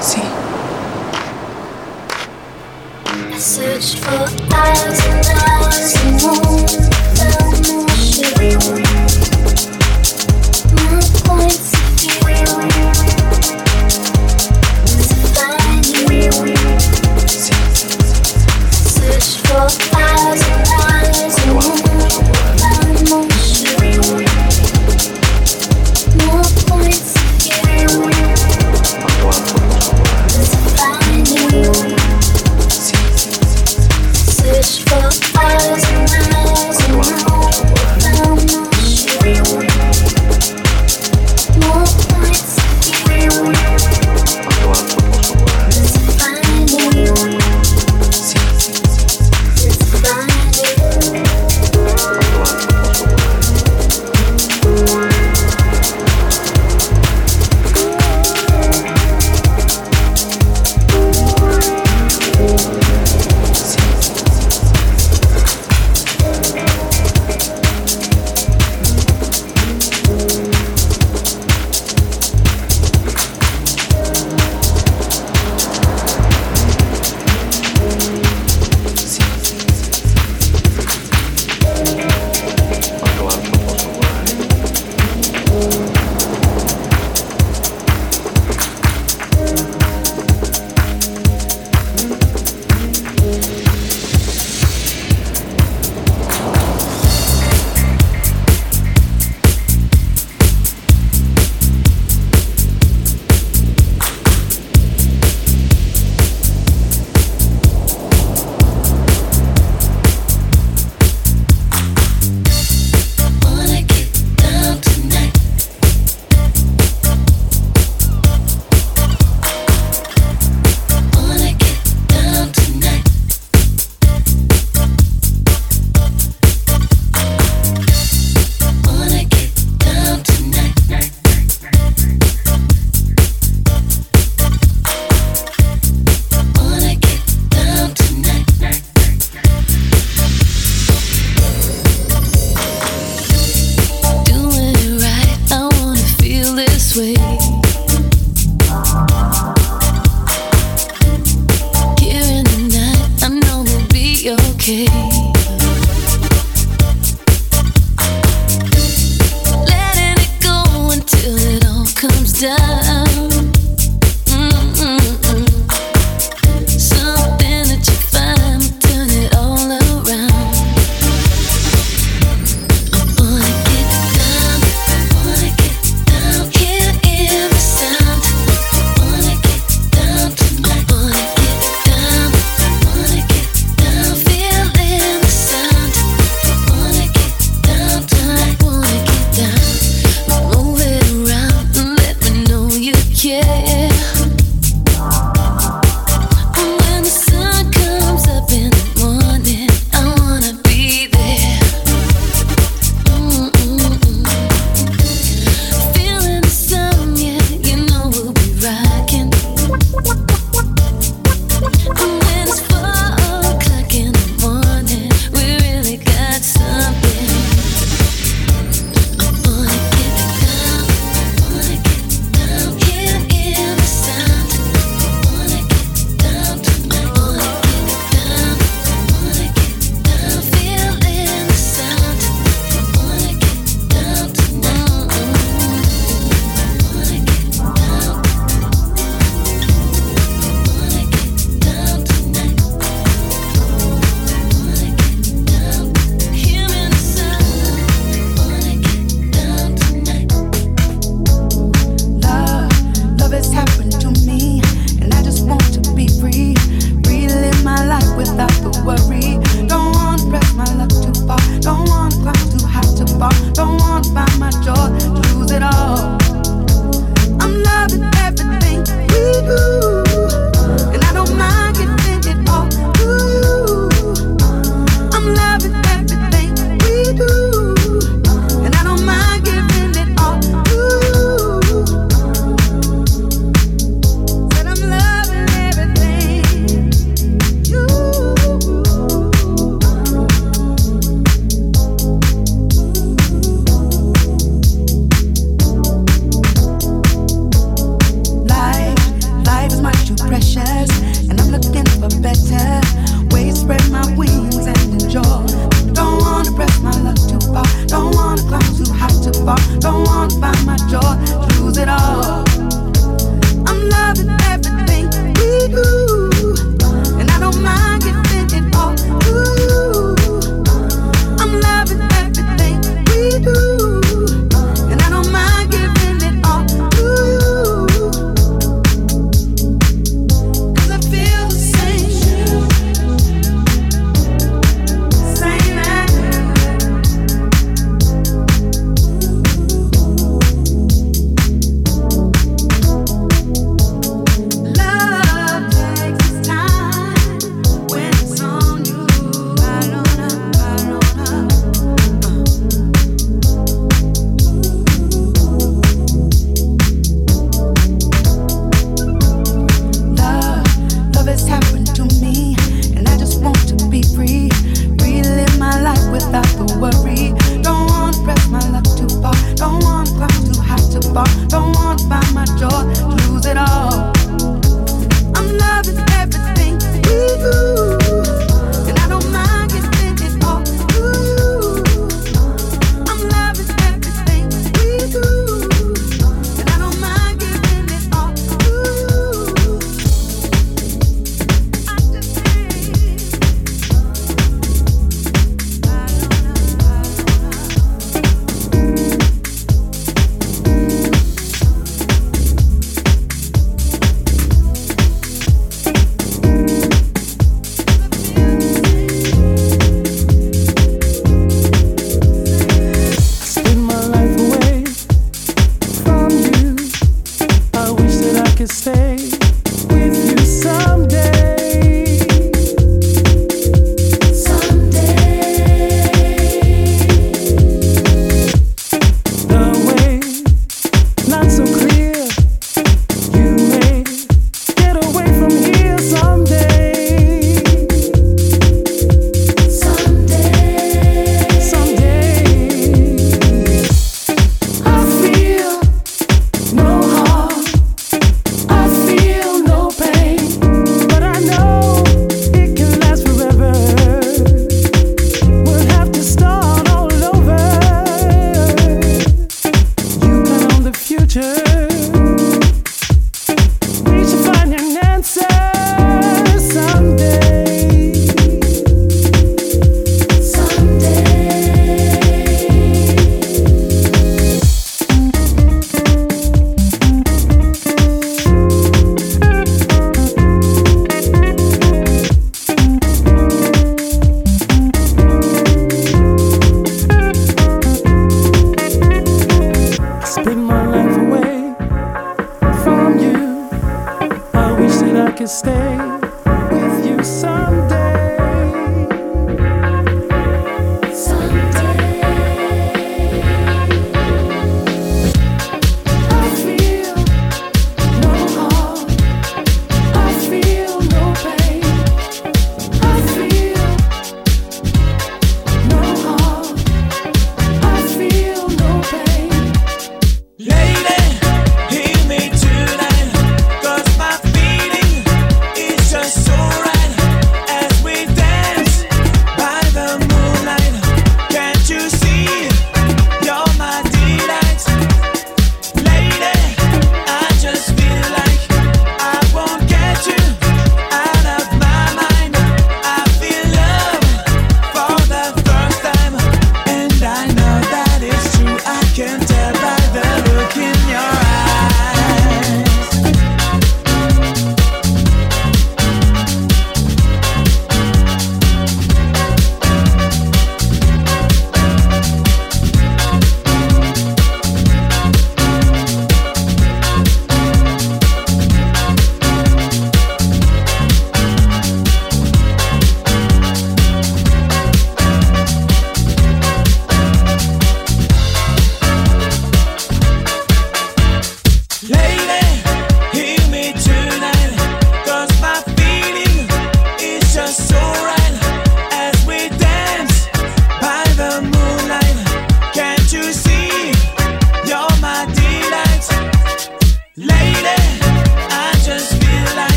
See? I searched for hours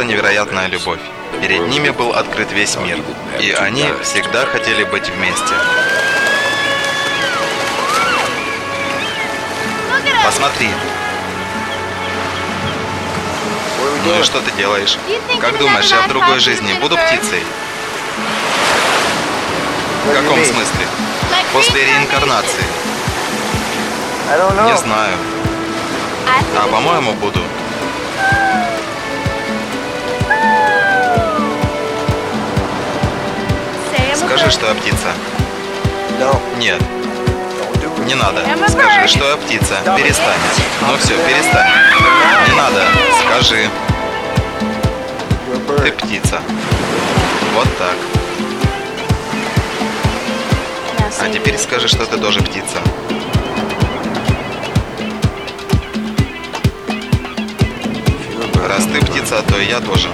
просто невероятная любовь. Перед ними был открыт весь мир, и они всегда хотели быть вместе. Посмотри. Ну и что ты делаешь? Как думаешь, я в другой жизни буду птицей? В каком смысле? После реинкарнации. Не знаю. А по-моему, буду. Скажи, что я птица. Нет, не надо. Скажи, что я птица. Перестань. Ну все, перестань. Не надо. Скажи. Ты птица. Вот так. А теперь скажи, что ты тоже птица. Раз ты птица, то и я тоже.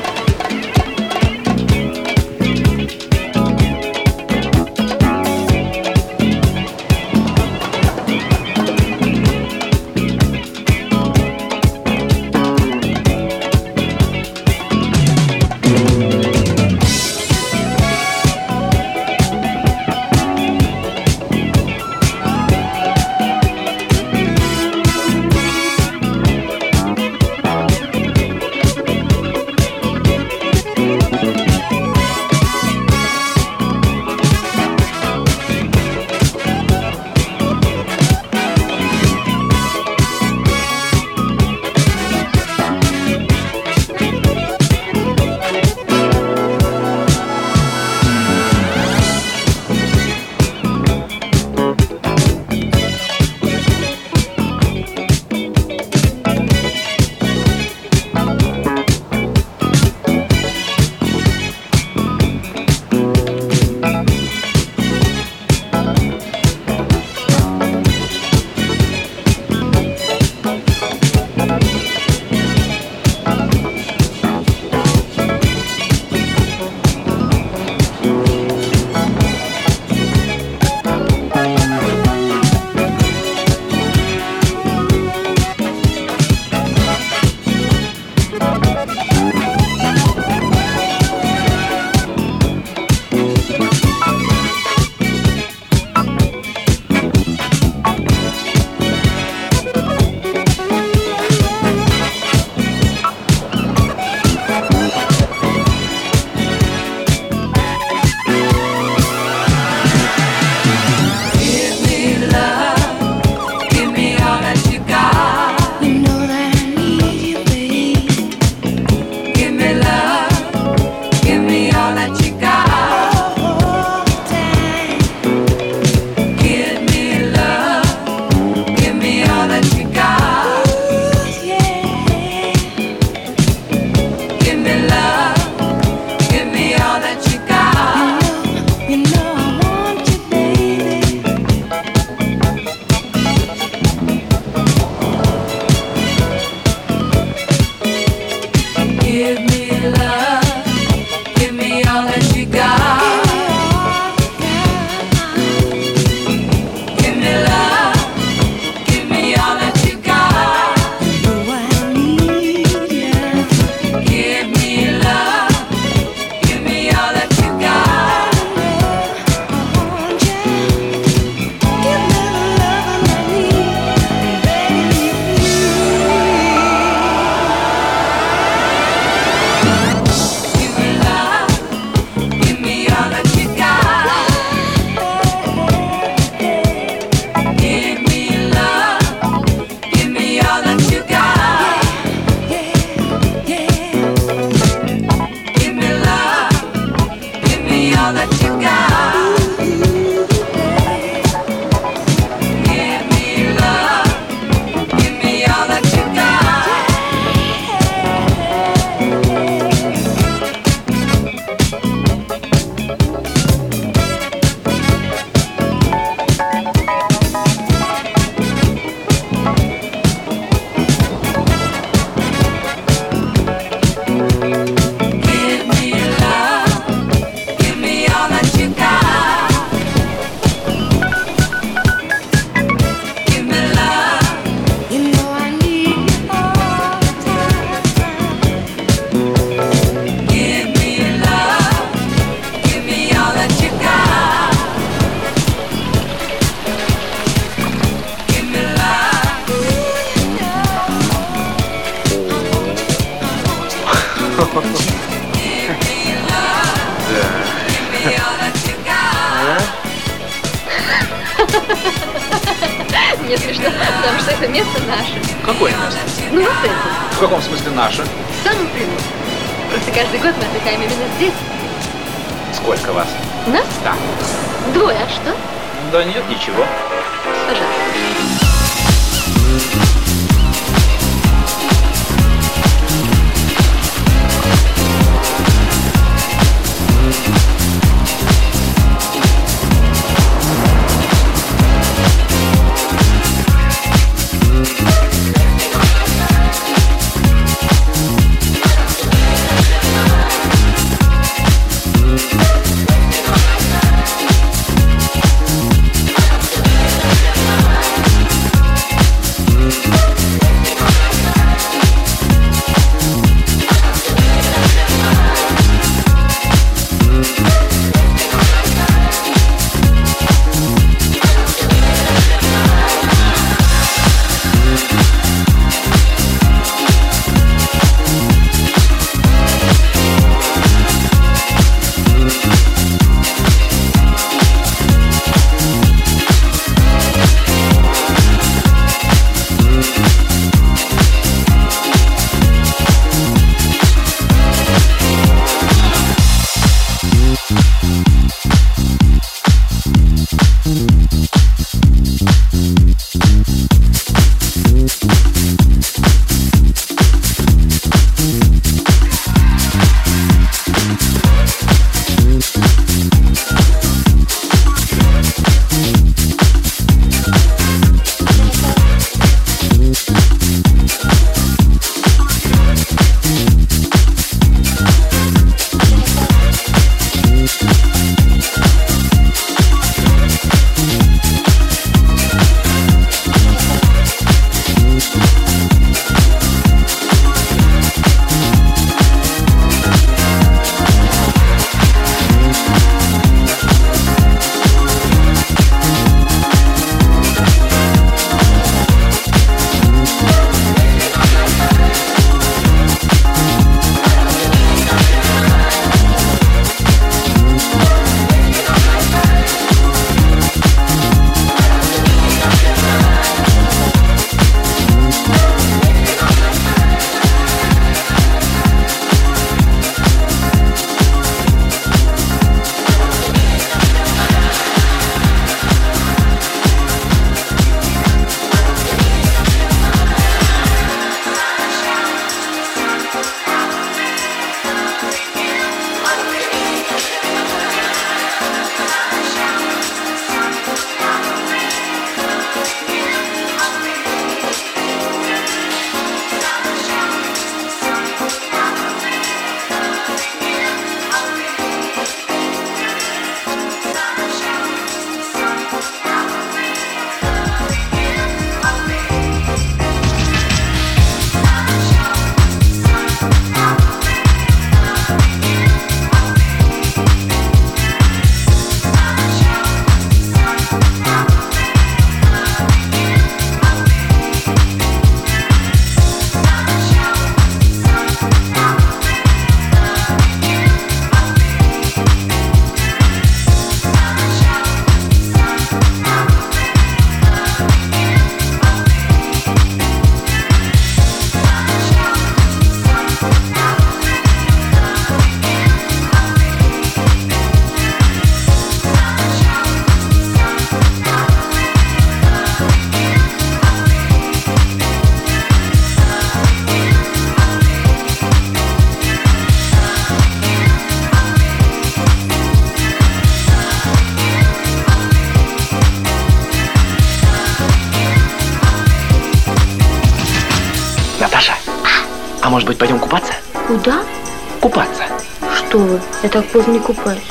Поздно не купаюсь.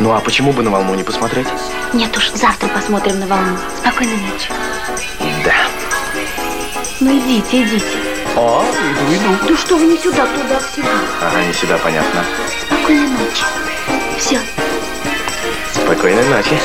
Ну а почему бы на волну не посмотреть? Нет уж, завтра посмотрим на волну. Спокойной ночи. Да. Ну идите, идите. О, иду, иду. Да что вы не сюда, туда, к себе. Ага, не сюда, понятно. Спокойной ночи. Все. Спокойной ночи.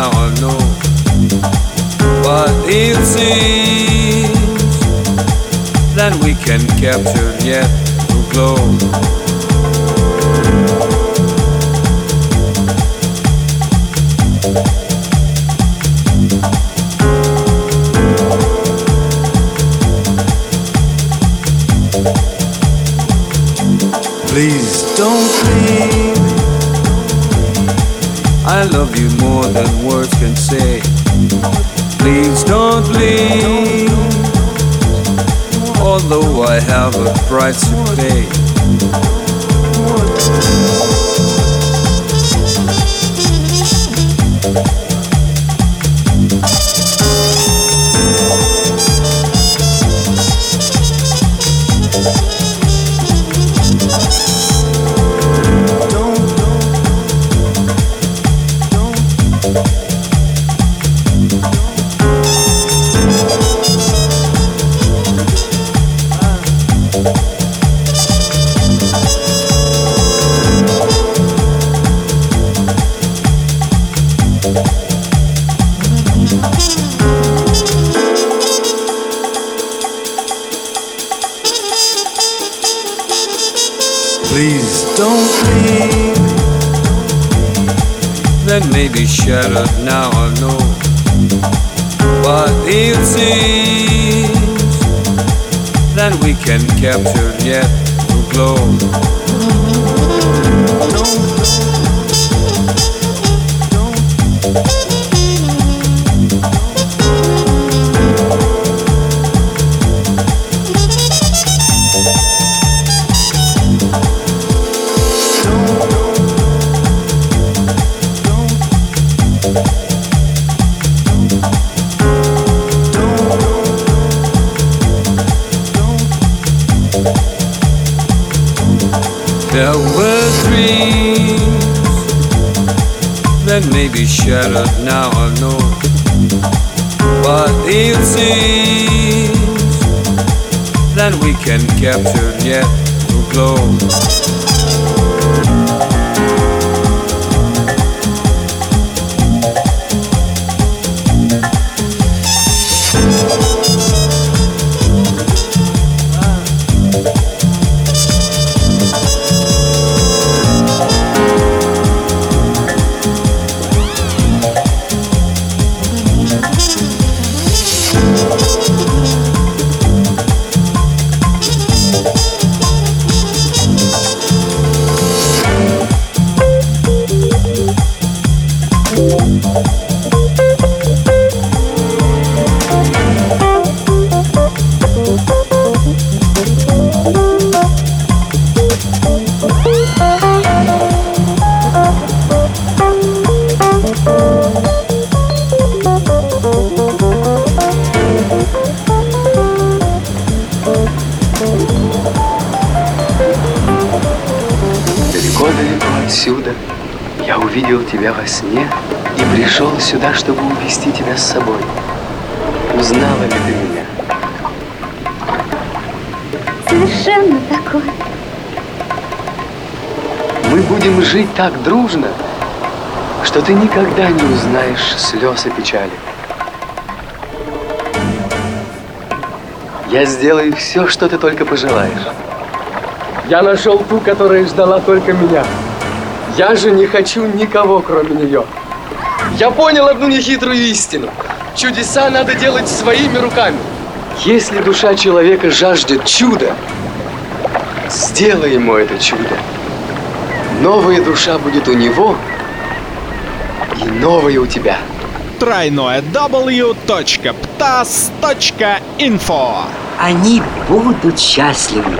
now I know what it seems that we can capture yet to glow. Please don't. Please. I love you more than words can say. Please don't leave, although I have a price to pay. be shattered now I know. But it seems That we can capture yet to glow. be shattered now I know But it seems. That we can capture yet to glow. Тебя во сне и пришел сюда, чтобы увести тебя с собой. Узнала ли ты меня? Совершенно такой. Мы будем жить так дружно, что ты никогда не узнаешь слез и печали. Я сделаю все, что ты только пожелаешь. Я нашел ту, которая ждала только меня. Я же не хочу никого, кроме нее. Я понял одну нехитрую истину. Чудеса надо делать своими руками. Если душа человека жаждет чуда, сделай ему это чудо. Новая душа будет у него, и новая у тебя. Тройное w.ptas.info Они будут счастливы.